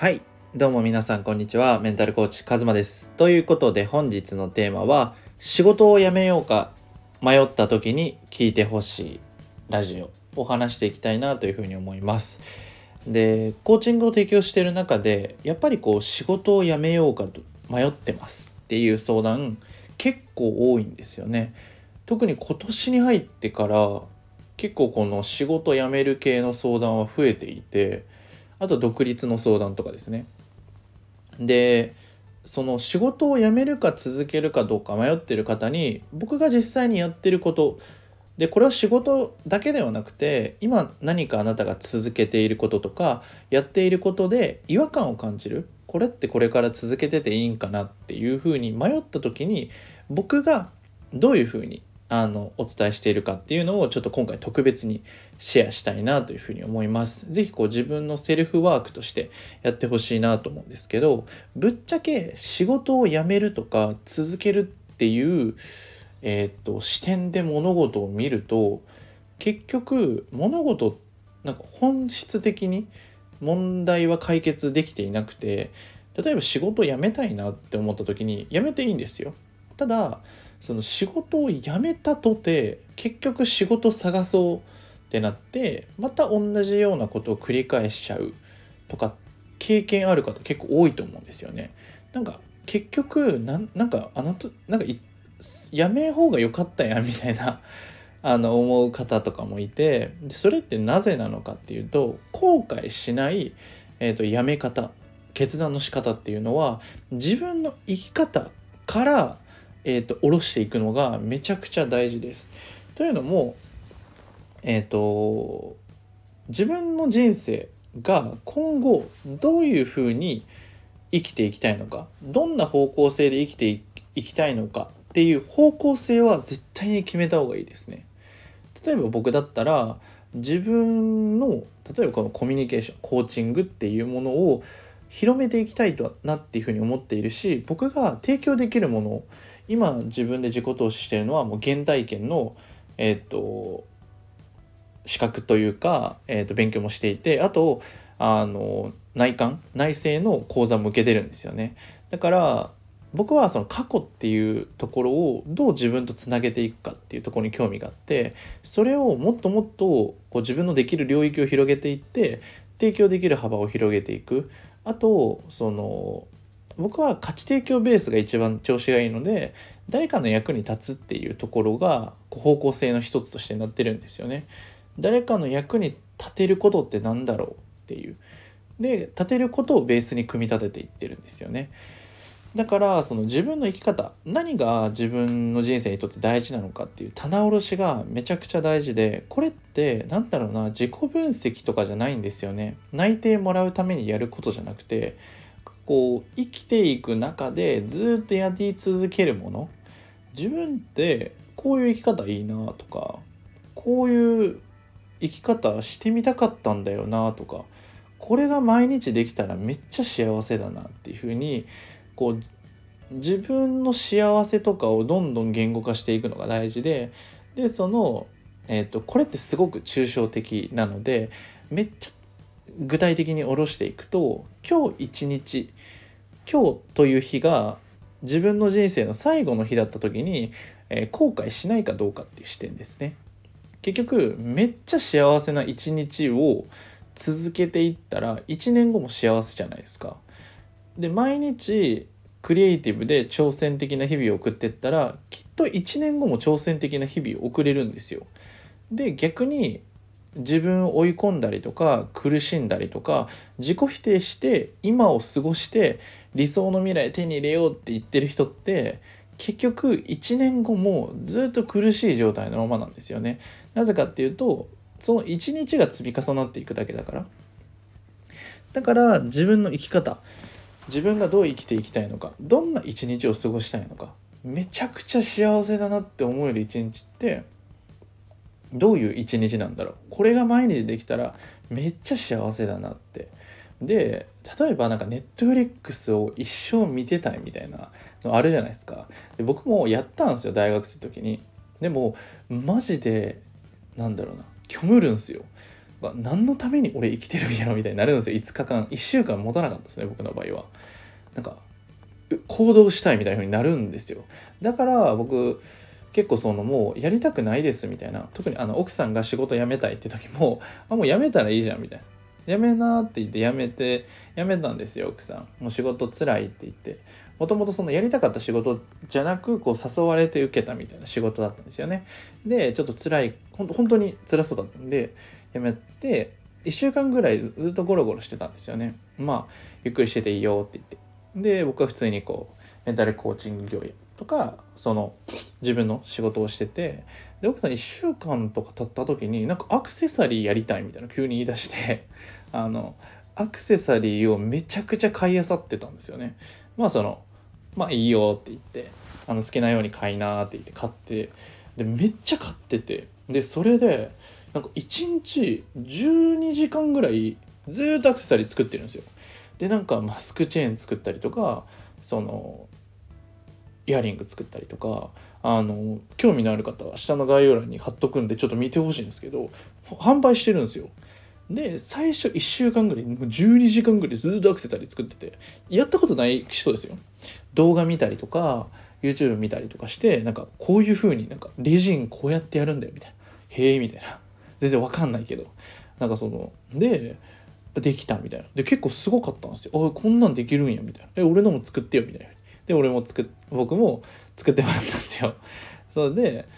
はい。どうも皆さんこんにちは。メンタルコーチカズマです。ということで本日のテーマは仕事を辞めようか迷った時に聞いてほしいラジオを話していきたいなというふうに思います。でコーチングを提供している中でやっぱりこう仕事を辞めようかと迷ってますっていう相談結構多いんですよね。特に今年に入ってから結構この仕事辞める系の相談は増えていてあと独立の相談とかですね。でその仕事を辞めるか続けるかどうか迷ってる方に僕が実際にやってることでこれは仕事だけではなくて今何かあなたが続けていることとかやっていることで違和感を感じるこれってこれから続けてていいんかなっていうふうに迷った時に僕がどういうふうにあのお伝えしているかっていうのをちょっと今回特別にシェアしたいなというふうに思います。是非こう自分のセルフワークとしてやってほしいなと思うんですけどぶっちゃけ仕事を辞めるとか続けるっていう、えー、っと視点で物事を見ると結局物事なんか本質的に問題は解決できていなくて例えば仕事辞めたいなって思った時に辞めていいんですよ。ただその仕事を辞めたとて結局仕事探そうってなってまた同じようなことを繰り返しちゃうとか経験ある方結構多いと思うんですよね。なんか結局なんかあのとなんかやめ方が良かったやみたいな あの思う方とかもいてでそれってなぜなのかっていうと後悔しない、えーとやめ方決断の仕方っていうのは自分の生き方からえーと、下ろしていくのがめちゃくちゃ大事です。というのも、えーと、自分の人生が今後どういうふうに生きていきたいのかどんな方向性で生きていきたいのかっていう方向性は絶対に決めた方がいいですね。例えば僕だったら自分の例えばこのコミュニケーションコーチングっていうものを広めていきたいとなっていうふうに思っているし僕が提供できるもの今自分で自己投資してるのはもう原体験のえっ、ー、と資格というか、えー、と勉強もしていてあとあの内観内政の講座も受けてるんですよね。だから僕はその過去っていうところをどう自分とつなげていくかっていうところに興味があってそれをもっともっとこう自分のできる領域を広げていって提供できる幅を広げていく。あとその僕は価値提供ベースが一番調子がいいので誰かの役に立つっていうところが方向性の一つとしてなってるんですよね。誰かの役に立てることって何だろうっていう。で立てることをベースに組み立てていってるんですよね。だからその自分の生き方何が自分の人生にとって大事なのかっていう棚卸しがめちゃくちゃ大事でこれって何だろうな自己分析とかじゃないんですよね内定もらうためにやることじゃなくてこう生きていく中でずっとやり続けるもの自分ってこういう生き方いいなとかこういう生き方してみたかったんだよなとかこれが毎日できたらめっちゃ幸せだなっていうふうにこう自分の幸せとかをどんどん言語化していくのが大事ででその、えーと、とこれってすごく抽象的なのでめっちゃ具体的に下ろしていくと今日一日今日という日が自分の人生の最後の日だった時に、えー、後悔しないかどうかっていう視点ですね。結局めっちゃ幸せな一日を続けていったら1年後も幸せじゃないですか。で毎日クリエイティブで挑戦的な日々を送ってったらきっと1年後も挑戦的な日々を送れるんですよ。で逆に自分を追い込んだりとか苦しんだりとか自己否定して今を過ごして理想の未来手に入れようって言ってる人って結局1年後もずっと苦しい状態のままなんですよね。なぜかっていうとその1日が積み重なっていくだけだから。だから自分の生き方自分がどう生きていきたいのかどんな一日を過ごしたいのかめちゃくちゃ幸せだなって思える一日ってどういう一日なんだろう。これが毎日できたらめっちゃ幸せだなって。で例えばなんかネットフリックスを一生見てたいみたいなのあるじゃないですか。で僕もやったんですよ大学生の時に。でもマジでなんだろうな。虚無るんですよ。何のために俺生きてるんやろみたいになるんですよ。5日間1週間持たなかったですね僕の場合は。なんか行動したいみたいな風になるんですよ。だから僕結構そのもうやりたくないですみたいな。特にあの奥さんが仕事辞めたいって時もあもう辞めたらいいじゃんみたいな。辞めなって言って辞めて辞めたんですよ奥さん。もう仕事つらいって言って。もともとそのやりたかった仕事じゃなくこう誘われて受けたみたいな仕事だったんですよね。でちょっと辛いほん本当に辛そうだったんで辞めて1週間ぐらいずっとゴロゴロしてたんですよね。まあゆっくりしてていいよって言って。で僕は普通にこうメンタルコーチング業とかその自分の仕事をしててで奥さん1週間とか経った時になんかアクセサリーやりたいみたいな急に言い出して あのアクセサリーをめちゃくちゃ買いあさってたんですよね。まあそのまあいいよって言ってあの好きなように買いなって言って買ってでめっちゃ買っててでそれでなんか1日12時間ぐらいずっとアクセサリー作ってるんですよ。でなんかマスクチェーン作ったりとかそのイヤリング作ったりとかあの興味のある方は下の概要欄に貼っとくんでちょっと見てほしいんですけど販売してるんですよ。で最初1週間ぐらい12時間ぐらいずっとアクセサリー作っててやったことない人ですよ。動画見たりとか YouTube 見たりとかしてなんかこういう風になんかレジンこうやってやるんだよみたいな。へえみたいな。全然わかんないけど。なんかそのでできたみたいな。で結構すごかったんですよ。あこんなんできるんやみたいな。え俺のも作ってよみたいな。で俺も作っ僕も作ってもらったんですよ それで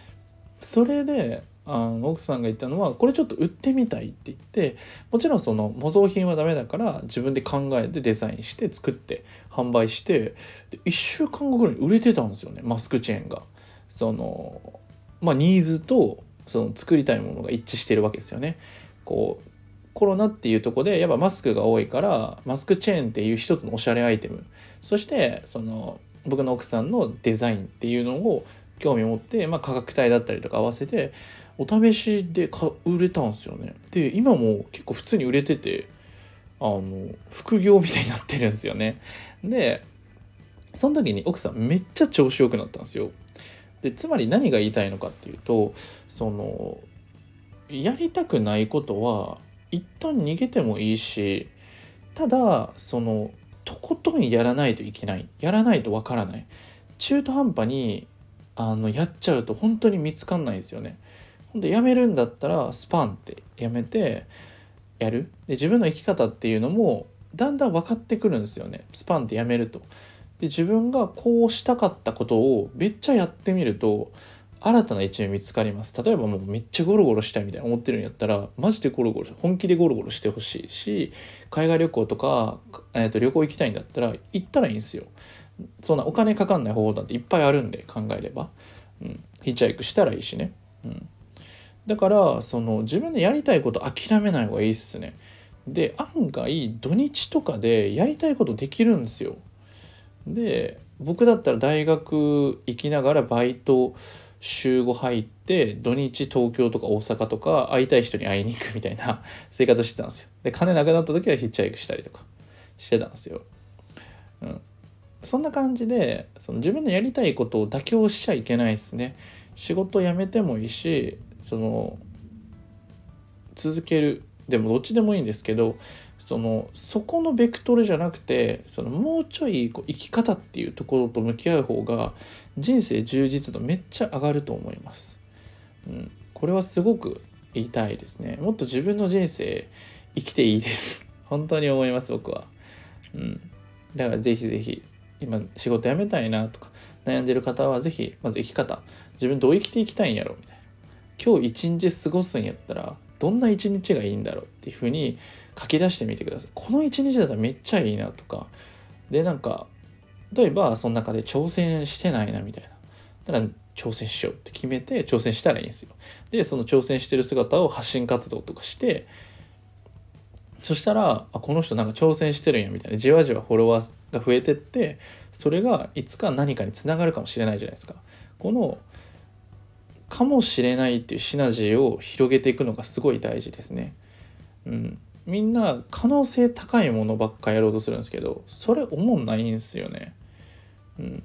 それであの奥さんが言ったのはこれちょっと売ってみたいって言ってもちろんその模造品はダメだから自分で考えてデザインして作って販売してで1週間後ぐらいに売れてたんですよねマスクチェーンが。そのまあニーズとその作りたいものが一致してるわけですよね。こうコロナっていうとこでやっぱマスクが多いからマスクチェーンっていう一つのおしゃれアイテムそしてその僕の奥さんのデザインっていうのを興味を持って、まあ、価格帯だったりとか合わせてお試しで売れたんですよね。で今も結構普通に売れててあの副業みたいになってるんですよね。でその時に奥さんめっちゃ調子良くなったんですよ。でつまり何が言いたいのかっていうとそのやりたくないことは一旦逃げてもいいしただそのとことんやらないといけないやらないとわからない中途半端にあのやっちゃうと本当に見つかんないですよね。ほんでやめるんだったらスパンってやめてやるで自分の生き方っていうのもだんだん分かってくるんですよねスパンってやめると。で自分がこうしたかったことをめっちゃやってみると新たな一面見つかります。例えばもうめっちゃゴロゴロしたいみたいな思ってるんやったらマジでゴロゴロ本気でゴロゴロしてほしいし海外旅行とか、えー、と旅行行きたいんだったら行ったらいいんですよ。そんなお金かかんない方法なんていっぱいあるんで考えれば、うん、ヒッチハイクしたらいいしね、うん、だからその自分でやりたいこと諦めない方がいいっすね。で案外土日とかでやりたいことできるんですよ。で僕だったら大学行きながらバイト週5入って土日東京とか大阪とか会いたい人に会いに行くみたいな 生活してたんですよ。で金なくなった時はヒッチハイクしたりとかしてたんですよ、うん、そんな感じでその自分のやりたいことを妥協しちゃいけないですね。仕事辞めてもいいしその続ける。でもどっちでもいいんですけどそのそこのベクトルじゃなくてそのもうちょいこう生き方っていうところと向き合う方が人生充実度めっちゃ上がると思います。うん、これはすごく言いたいですね。もっと自分の人生生きていいです。本当に思います僕は。うん、だからぜひぜひ今仕事辞めたいなとか悩んでる方はぜひまず生き方自分どう生きていきたいんやろみたいな今日一日過ごすんやったらどんな一日がいいんだろうっていうふうに書き出してみてください。この一日だったらめっちゃいいなとか。で、なんか、例えばその中で挑戦してないなみたいな。たら挑戦しようって決めて挑戦したらいいんですよ。で、その挑戦してる姿を発信活動とかして、そしたら、あ、この人なんか挑戦してるんやみたいな、じわじわフォロワーが増えてって、それがいつか何かにつながるかもしれないじゃないですか。この、かもしれないっていうシナジーを広げていくのがすごい大事ですね。うん。みんな可能性高いものばっかやろうとするんですけどそれ思んないんすよね。うん、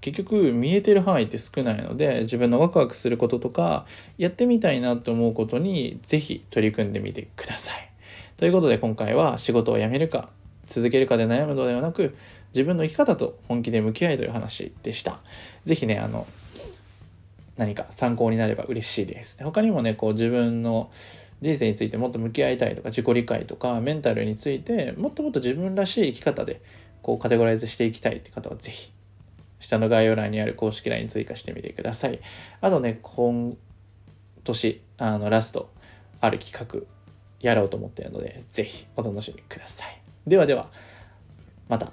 結局見えてる範囲って少ないので自分のワクワクすることとかやってみたいなと思うことに是非取り組んでみてください。ということで今回は仕事を辞めるか続けるかで悩むのではなく自分の生き方と本気で向き合いという話でした。是非ねあの何か参考になれば嬉しいです。他にもねこう自分の人生についてもっと向き合いたいとか自己理解とかメンタルについてもっともっと自分らしい生き方でこうカテゴライズしていきたいって方は是非下の概要欄にある公式 LINE 追加してみてください。あとね、今年、あの、ラスト、ある企画、やろうと思っているので、是非お楽しみください。ではでは、また。